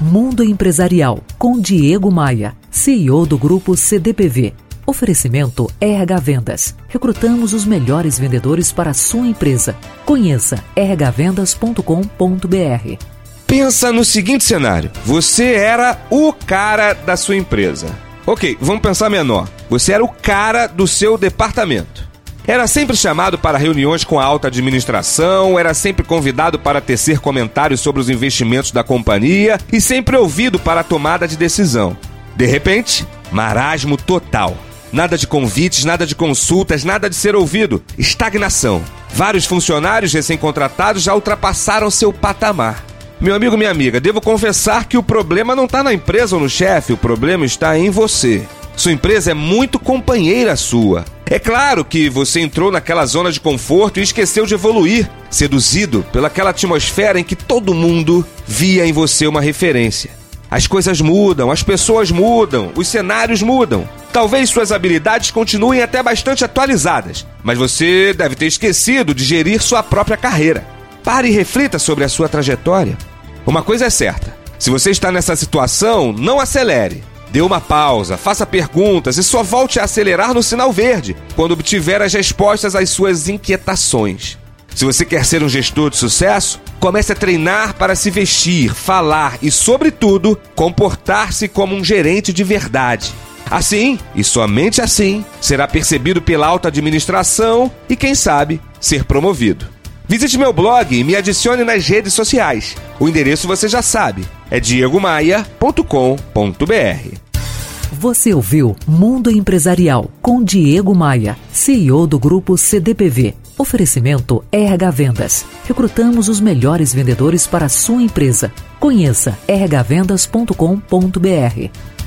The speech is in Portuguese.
Mundo Empresarial com Diego Maia, CEO do grupo CDPV. Oferecimento RH Vendas. Recrutamos os melhores vendedores para a sua empresa. Conheça rhvendas.com.br. Pensa no seguinte cenário: você era o cara da sua empresa. Ok, vamos pensar menor. Você era o cara do seu departamento. Era sempre chamado para reuniões com a alta administração, era sempre convidado para tecer comentários sobre os investimentos da companhia e sempre ouvido para a tomada de decisão. De repente, marasmo total. Nada de convites, nada de consultas, nada de ser ouvido. Estagnação. Vários funcionários recém-contratados já ultrapassaram seu patamar. Meu amigo, minha amiga, devo confessar que o problema não está na empresa ou no chefe, o problema está em você. Sua empresa é muito companheira sua. É claro que você entrou naquela zona de conforto e esqueceu de evoluir, seduzido pelaquela atmosfera em que todo mundo via em você uma referência. As coisas mudam, as pessoas mudam, os cenários mudam. Talvez suas habilidades continuem até bastante atualizadas, mas você deve ter esquecido de gerir sua própria carreira. Pare e reflita sobre a sua trajetória. Uma coisa é certa: se você está nessa situação, não acelere. Dê uma pausa, faça perguntas e só volte a acelerar no sinal verde quando obtiver as respostas às suas inquietações. Se você quer ser um gestor de sucesso, comece a treinar para se vestir, falar e, sobretudo, comportar-se como um gerente de verdade. Assim, e somente assim, será percebido pela alta administração e, quem sabe, ser promovido. Visite meu blog e me adicione nas redes sociais. O endereço você já sabe, é diegomaia.com.br. Você ouviu Mundo Empresarial com Diego Maia, CEO do grupo CDPV. Oferecimento RH Vendas. Recrutamos os melhores vendedores para a sua empresa. Conheça rhvendas.com.br.